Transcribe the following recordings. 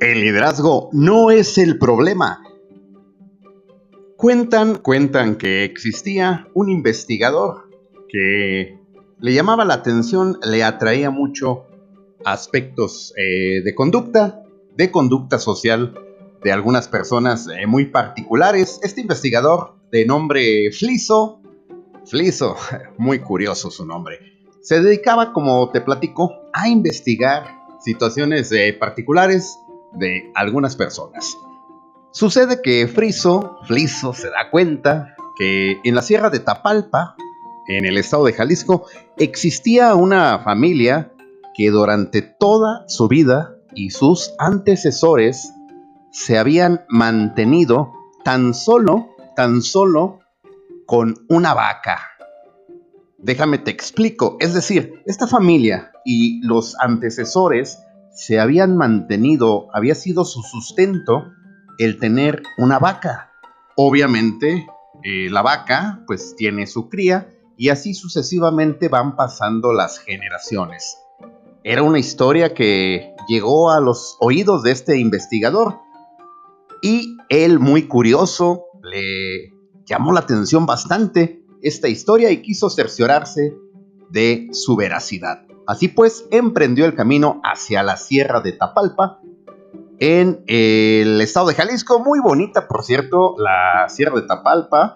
El liderazgo no es el problema. Cuentan, cuentan que existía un investigador que le llamaba la atención, le atraía mucho aspectos eh, de conducta, de conducta social de algunas personas eh, muy particulares. Este investigador de nombre Fliso, Fliso, muy curioso su nombre, se dedicaba, como te platico, a investigar situaciones eh, particulares de algunas personas. Sucede que Friso, Fliso se da cuenta que en la sierra de Tapalpa, en el estado de Jalisco, existía una familia que durante toda su vida y sus antecesores se habían mantenido tan solo, tan solo con una vaca. Déjame te explico, es decir, esta familia y los antecesores se habían mantenido, había sido su sustento el tener una vaca. Obviamente, eh, la vaca pues tiene su cría y así sucesivamente van pasando las generaciones. Era una historia que llegó a los oídos de este investigador y él muy curioso le llamó la atención bastante esta historia y quiso cerciorarse de su veracidad. Así pues, emprendió el camino hacia la Sierra de Tapalpa, en el estado de Jalisco. Muy bonita, por cierto, la Sierra de Tapalpa.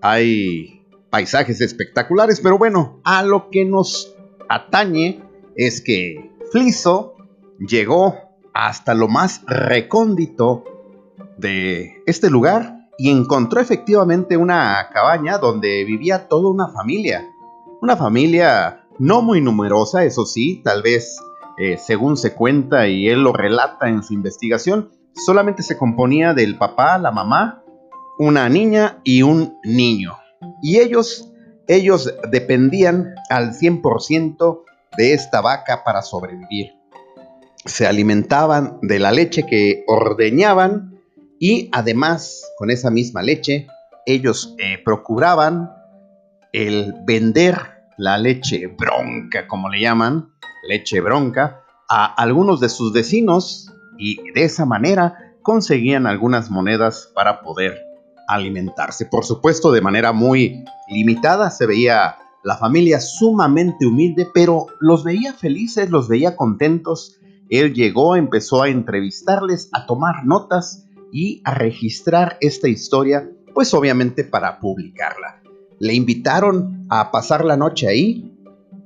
Hay paisajes espectaculares, pero bueno, a lo que nos atañe es que Fliso llegó hasta lo más recóndito de este lugar y encontró efectivamente una cabaña donde vivía toda una familia. Una familia no muy numerosa, eso sí, tal vez eh, según se cuenta y él lo relata en su investigación, solamente se componía del papá, la mamá, una niña y un niño. Y ellos, ellos dependían al 100% de esta vaca para sobrevivir. Se alimentaban de la leche que ordeñaban y además con esa misma leche ellos eh, procuraban el vender la leche bronca, como le llaman, leche bronca, a algunos de sus vecinos y de esa manera conseguían algunas monedas para poder alimentarse. Por supuesto, de manera muy limitada, se veía la familia sumamente humilde, pero los veía felices, los veía contentos. Él llegó, empezó a entrevistarles, a tomar notas y a registrar esta historia, pues obviamente para publicarla le invitaron a pasar la noche ahí.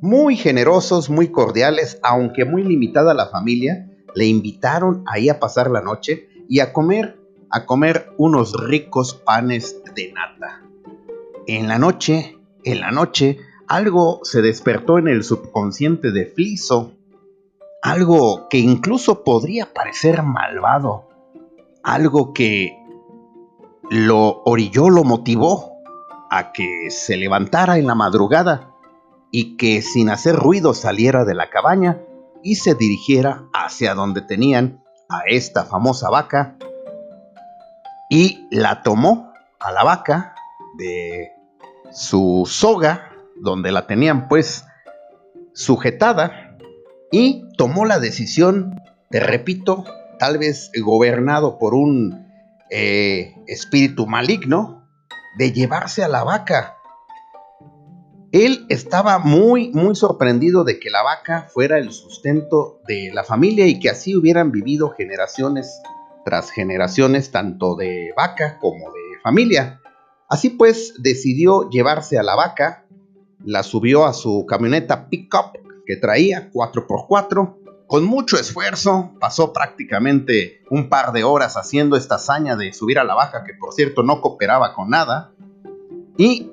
Muy generosos, muy cordiales, aunque muy limitada la familia, le invitaron ahí a pasar la noche y a comer, a comer unos ricos panes de nata. En la noche, en la noche, algo se despertó en el subconsciente de Fliso, algo que incluso podría parecer malvado, algo que lo orilló, lo motivó a que se levantara en la madrugada y que sin hacer ruido saliera de la cabaña y se dirigiera hacia donde tenían a esta famosa vaca y la tomó a la vaca de su soga donde la tenían pues sujetada y tomó la decisión, te repito, tal vez gobernado por un eh, espíritu maligno, de llevarse a la vaca. Él estaba muy, muy sorprendido de que la vaca fuera el sustento de la familia y que así hubieran vivido generaciones tras generaciones, tanto de vaca como de familia. Así pues, decidió llevarse a la vaca, la subió a su camioneta pickup que traía 4x4. Con mucho esfuerzo, pasó prácticamente un par de horas haciendo esta hazaña de subir a la vaca, que por cierto no cooperaba con nada. Y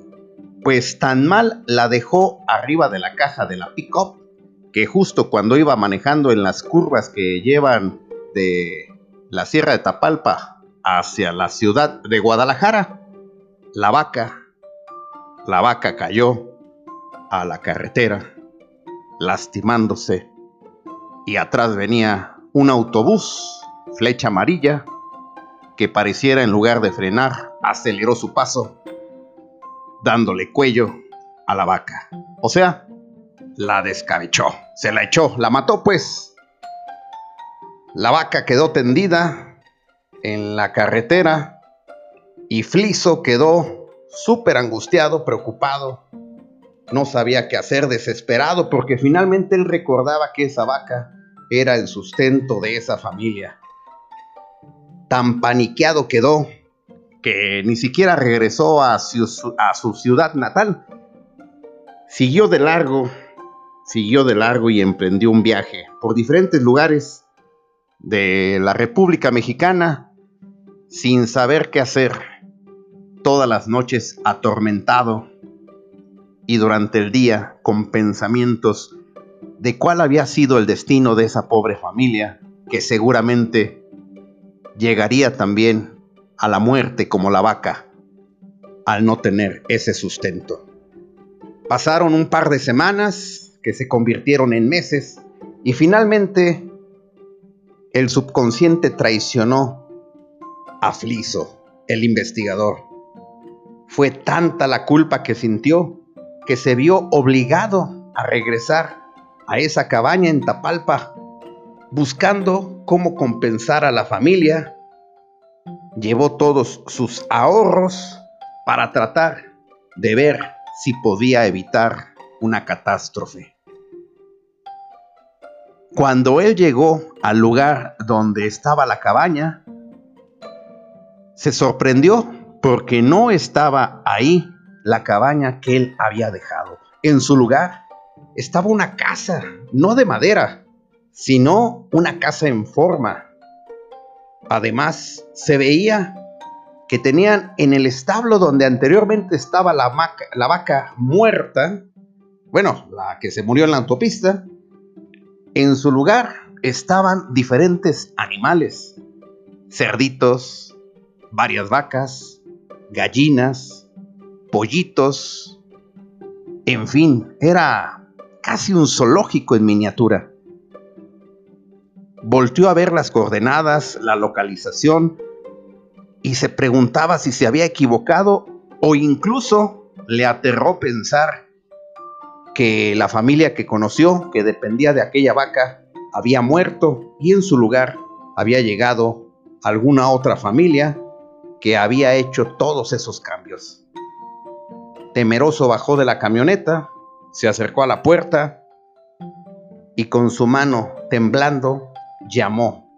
pues tan mal la dejó arriba de la caja de la pickup que justo cuando iba manejando en las curvas que llevan de la Sierra de Tapalpa hacia la ciudad de Guadalajara, la vaca, la vaca cayó a la carretera, lastimándose, y atrás venía un autobús, flecha amarilla, que pareciera en lugar de frenar, aceleró su paso dándole cuello a la vaca. O sea, la descabechó, se la echó, la mató pues. La vaca quedó tendida en la carretera y Fliso quedó súper angustiado, preocupado. No sabía qué hacer, desesperado, porque finalmente él recordaba que esa vaca era el sustento de esa familia. Tan paniqueado quedó que ni siquiera regresó a su, a su ciudad natal. Siguió de largo, siguió de largo y emprendió un viaje por diferentes lugares de la República Mexicana sin saber qué hacer, todas las noches atormentado y durante el día con pensamientos de cuál había sido el destino de esa pobre familia que seguramente llegaría también a la muerte como la vaca al no tener ese sustento. Pasaron un par de semanas que se convirtieron en meses y finalmente el subconsciente traicionó a Fliso, el investigador. Fue tanta la culpa que sintió que se vio obligado a regresar a esa cabaña en Tapalpa, buscando cómo compensar a la familia. Llevó todos sus ahorros para tratar de ver si podía evitar una catástrofe. Cuando él llegó al lugar donde estaba la cabaña, se sorprendió porque no estaba ahí la cabaña que él había dejado. En su lugar estaba una casa, no de madera, sino una casa en forma. Además, se veía que tenían en el establo donde anteriormente estaba la, vaca muerta, bueno, la que se murió en la autopista, en su lugar estaban diferentes animales, cerditos, varias vacas, gallinas, pollitos, en fin, era casi un zoológico en miniatura. Volteó a ver las coordenadas, la localización, y se preguntaba si se había equivocado o incluso le aterró pensar que la familia que conoció, que dependía de aquella vaca, había muerto y en su lugar había llegado alguna otra familia que había hecho todos esos cambios. Temeroso bajó de la camioneta, se acercó a la puerta y con su mano temblando llamó.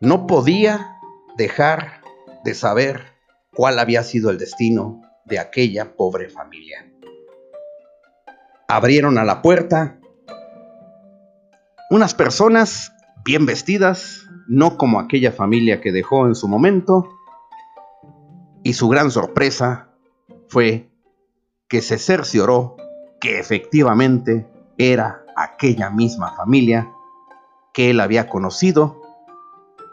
No podía dejar de saber cuál había sido el destino de aquella pobre familia. Abrieron a la puerta. Unas personas bien vestidas, no como aquella familia que dejó en su momento, y su gran sorpresa fue que se cercioró que efectivamente era aquella misma familia que él había conocido,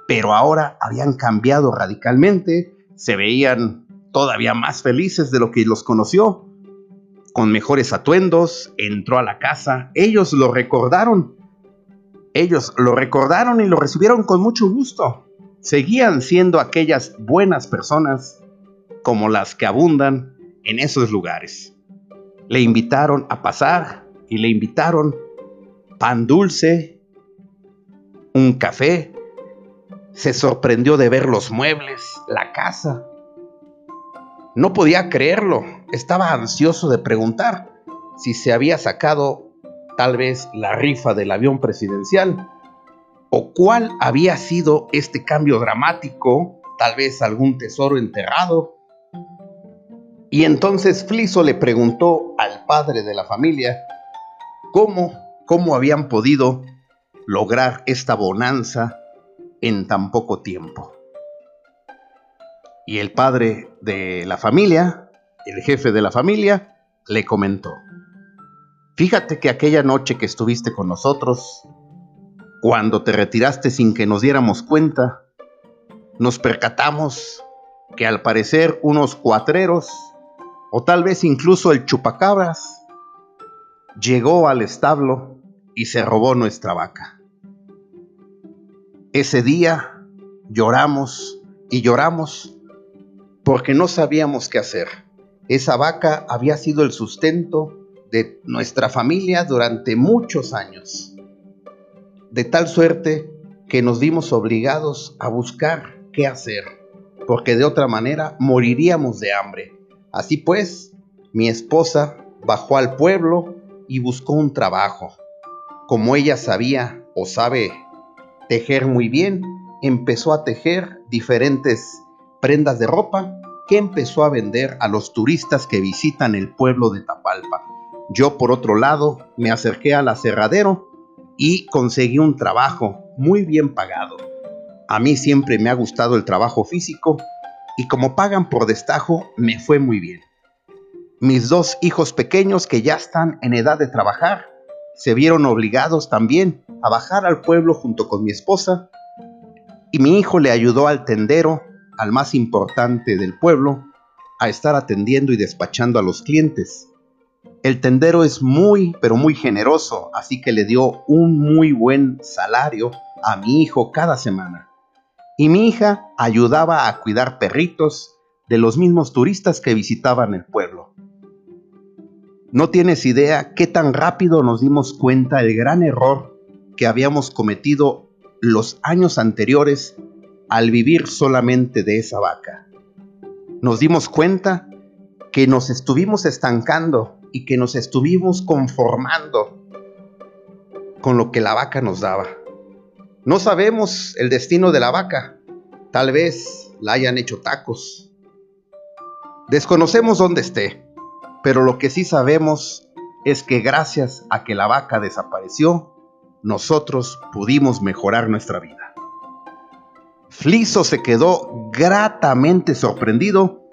pero ahora habían cambiado radicalmente, se veían todavía más felices de lo que los conoció, con mejores atuendos, entró a la casa. Ellos lo recordaron. Ellos lo recordaron y lo recibieron con mucho gusto. Seguían siendo aquellas buenas personas como las que abundan en esos lugares. Le invitaron a pasar y le invitaron pan dulce, un café. Se sorprendió de ver los muebles, la casa, no podía creerlo. Estaba ansioso de preguntar si se había sacado tal vez la rifa del avión presidencial o cuál había sido este cambio dramático, tal vez algún tesoro enterrado. Y entonces Fliso le preguntó al padre de la familia cómo, cómo habían podido lograr esta bonanza en tan poco tiempo. Y el padre de la familia, el jefe de la familia, le comentó, fíjate que aquella noche que estuviste con nosotros, cuando te retiraste sin que nos diéramos cuenta, nos percatamos que al parecer unos cuatreros, o tal vez incluso el chupacabras, llegó al establo y se robó nuestra vaca. Ese día lloramos y lloramos porque no sabíamos qué hacer. Esa vaca había sido el sustento de nuestra familia durante muchos años. De tal suerte que nos vimos obligados a buscar qué hacer, porque de otra manera moriríamos de hambre. Así pues, mi esposa bajó al pueblo y buscó un trabajo. Como ella sabía o sabe tejer muy bien, empezó a tejer diferentes prendas de ropa que empezó a vender a los turistas que visitan el pueblo de Tapalpa. Yo, por otro lado, me acerqué al aserradero y conseguí un trabajo muy bien pagado. A mí siempre me ha gustado el trabajo físico y como pagan por destajo, me fue muy bien. Mis dos hijos pequeños que ya están en edad de trabajar, se vieron obligados también a bajar al pueblo junto con mi esposa y mi hijo le ayudó al tendero, al más importante del pueblo, a estar atendiendo y despachando a los clientes. El tendero es muy, pero muy generoso, así que le dio un muy buen salario a mi hijo cada semana. Y mi hija ayudaba a cuidar perritos de los mismos turistas que visitaban el pueblo. No tienes idea qué tan rápido nos dimos cuenta del gran error que habíamos cometido los años anteriores al vivir solamente de esa vaca. Nos dimos cuenta que nos estuvimos estancando y que nos estuvimos conformando con lo que la vaca nos daba. No sabemos el destino de la vaca. Tal vez la hayan hecho tacos. Desconocemos dónde esté, pero lo que sí sabemos es que gracias a que la vaca desapareció, nosotros pudimos mejorar nuestra vida. Fliso se quedó gratamente sorprendido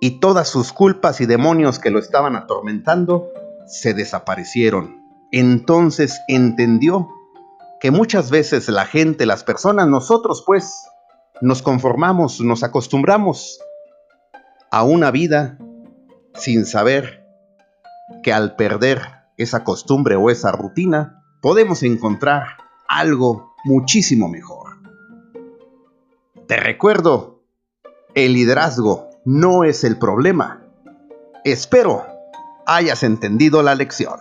y todas sus culpas y demonios que lo estaban atormentando se desaparecieron. Entonces entendió que muchas veces la gente, las personas, nosotros pues, nos conformamos, nos acostumbramos a una vida sin saber que al perder esa costumbre o esa rutina, podemos encontrar algo muchísimo mejor. Te recuerdo, el liderazgo no es el problema. Espero hayas entendido la lección.